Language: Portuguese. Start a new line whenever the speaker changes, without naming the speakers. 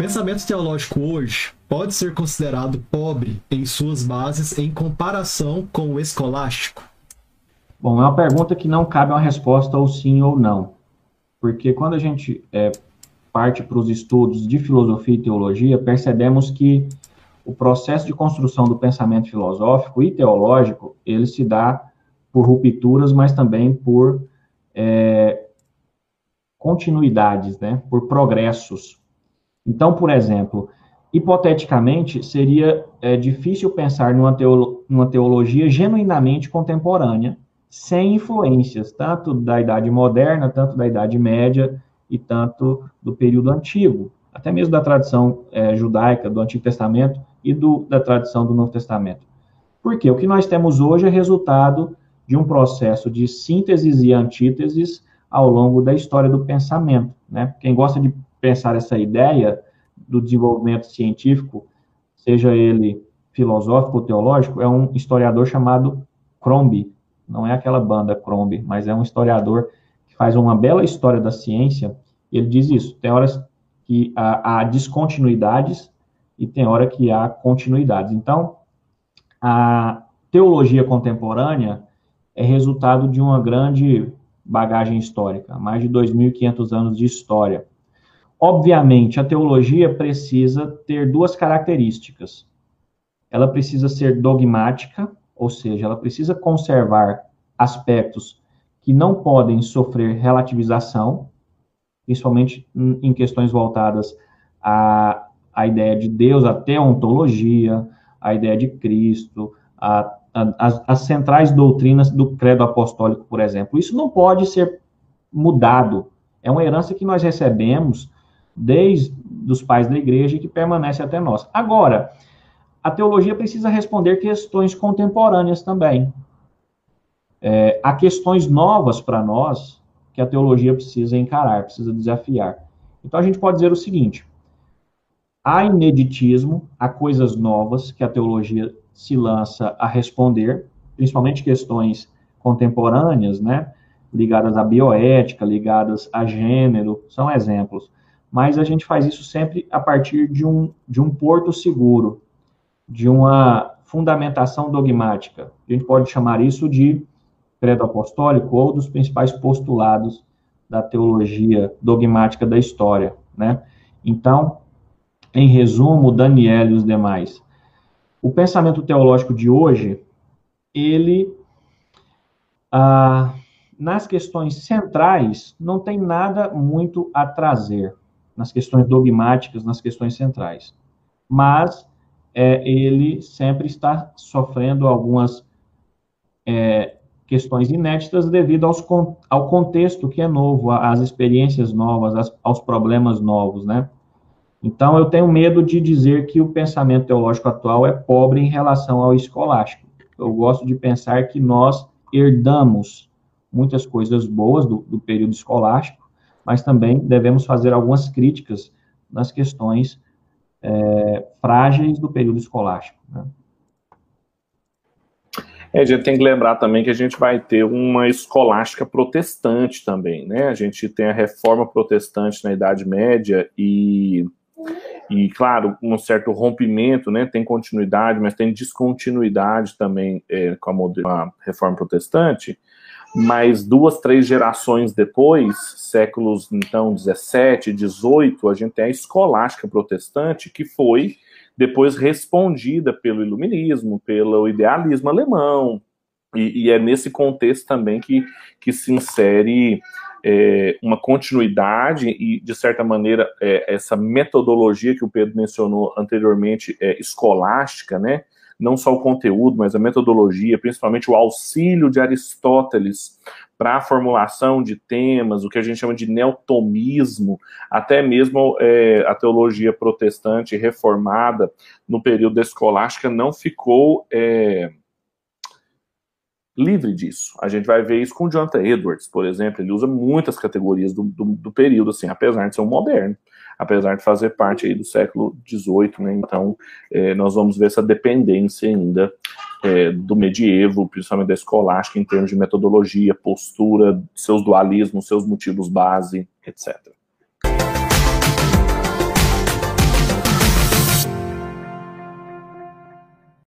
pensamento teológico hoje pode ser considerado pobre em suas bases em comparação com o escolástico?
Bom, é uma pergunta que não cabe uma resposta ou sim ou não. Porque quando a gente é, parte para os estudos de filosofia e teologia, percebemos que o processo de construção do pensamento filosófico e teológico, ele se dá por rupturas, mas também por é, continuidades, né? por progressos. Então, por exemplo, hipoteticamente, seria é, difícil pensar numa, teolo numa teologia genuinamente contemporânea, sem influências, tanto da Idade Moderna, tanto da Idade Média e tanto do período antigo, até mesmo da tradição é, judaica, do Antigo Testamento e do, da tradição do Novo Testamento. Porque o que nós temos hoje é resultado de um processo de sínteses e antíteses ao longo da história do pensamento. Né? Quem gosta de pensar essa ideia do desenvolvimento científico, seja ele filosófico ou teológico, é um historiador chamado Crombie, não é aquela banda Crombie, mas é um historiador que faz uma bela história da ciência. Ele diz isso: tem horas que há, há descontinuidades e tem hora que há continuidades. Então, a teologia contemporânea é resultado de uma grande bagagem histórica, mais de 2.500 anos de história. Obviamente, a teologia precisa ter duas características. Ela precisa ser dogmática, ou seja, ela precisa conservar aspectos que não podem sofrer relativização, principalmente em questões voltadas à, à ideia de Deus, à teontologia, à ideia de Cristo, as centrais doutrinas do credo apostólico, por exemplo. Isso não pode ser mudado. É uma herança que nós recebemos desde os pais da igreja que permanece até nós. Agora, a teologia precisa responder questões contemporâneas também. É, há questões novas para nós que a teologia precisa encarar, precisa desafiar. Então a gente pode dizer o seguinte: há ineditismo, há coisas novas que a teologia se lança a responder, principalmente questões contemporâneas, né, ligadas à bioética, ligadas a gênero, são exemplos. Mas a gente faz isso sempre a partir de um, de um porto seguro, de uma fundamentação dogmática. A gente pode chamar isso de credo apostólico ou dos principais postulados da teologia dogmática da história, né? Então, em resumo, Daniel e os demais. O pensamento teológico de hoje, ele, ah, nas questões centrais, não tem nada muito a trazer, nas questões dogmáticas, nas questões centrais. Mas é, ele sempre está sofrendo algumas é, questões inéditas devido aos, ao contexto que é novo, às experiências novas, às, aos problemas novos, né? Então, eu tenho medo de dizer que o pensamento teológico atual é pobre em relação ao escolástico. Eu gosto de pensar que nós herdamos muitas coisas boas do, do período escolástico, mas também devemos fazer algumas críticas nas questões é, frágeis do período escolástico. Né?
É, a gente tem que lembrar também que a gente vai ter uma escolástica protestante também, né? A gente tem a reforma protestante na Idade Média e, e claro, um certo rompimento, né? Tem continuidade, mas tem descontinuidade também é, com, a, com a reforma protestante mas duas, três gerações depois, séculos então 17, 18, a gente tem a escolástica protestante que foi depois respondida pelo iluminismo, pelo idealismo alemão, e, e é nesse contexto também que, que se insere é, uma continuidade e, de certa maneira, é, essa metodologia que o Pedro mencionou anteriormente, é, escolástica, né? Não só o conteúdo, mas a metodologia, principalmente o auxílio de Aristóteles para a formulação de temas, o que a gente chama de neotomismo, até mesmo é, a teologia protestante reformada no período escolástica não ficou é, livre disso. A gente vai ver isso com Jonathan Edwards, por exemplo, ele usa muitas categorias do, do, do período, assim, apesar de ser um moderno apesar de fazer parte aí do século XVIII, né? Então, é, nós vamos ver essa dependência ainda é, do medievo, principalmente da escolástica, em termos de metodologia, postura, seus dualismos, seus motivos base, etc.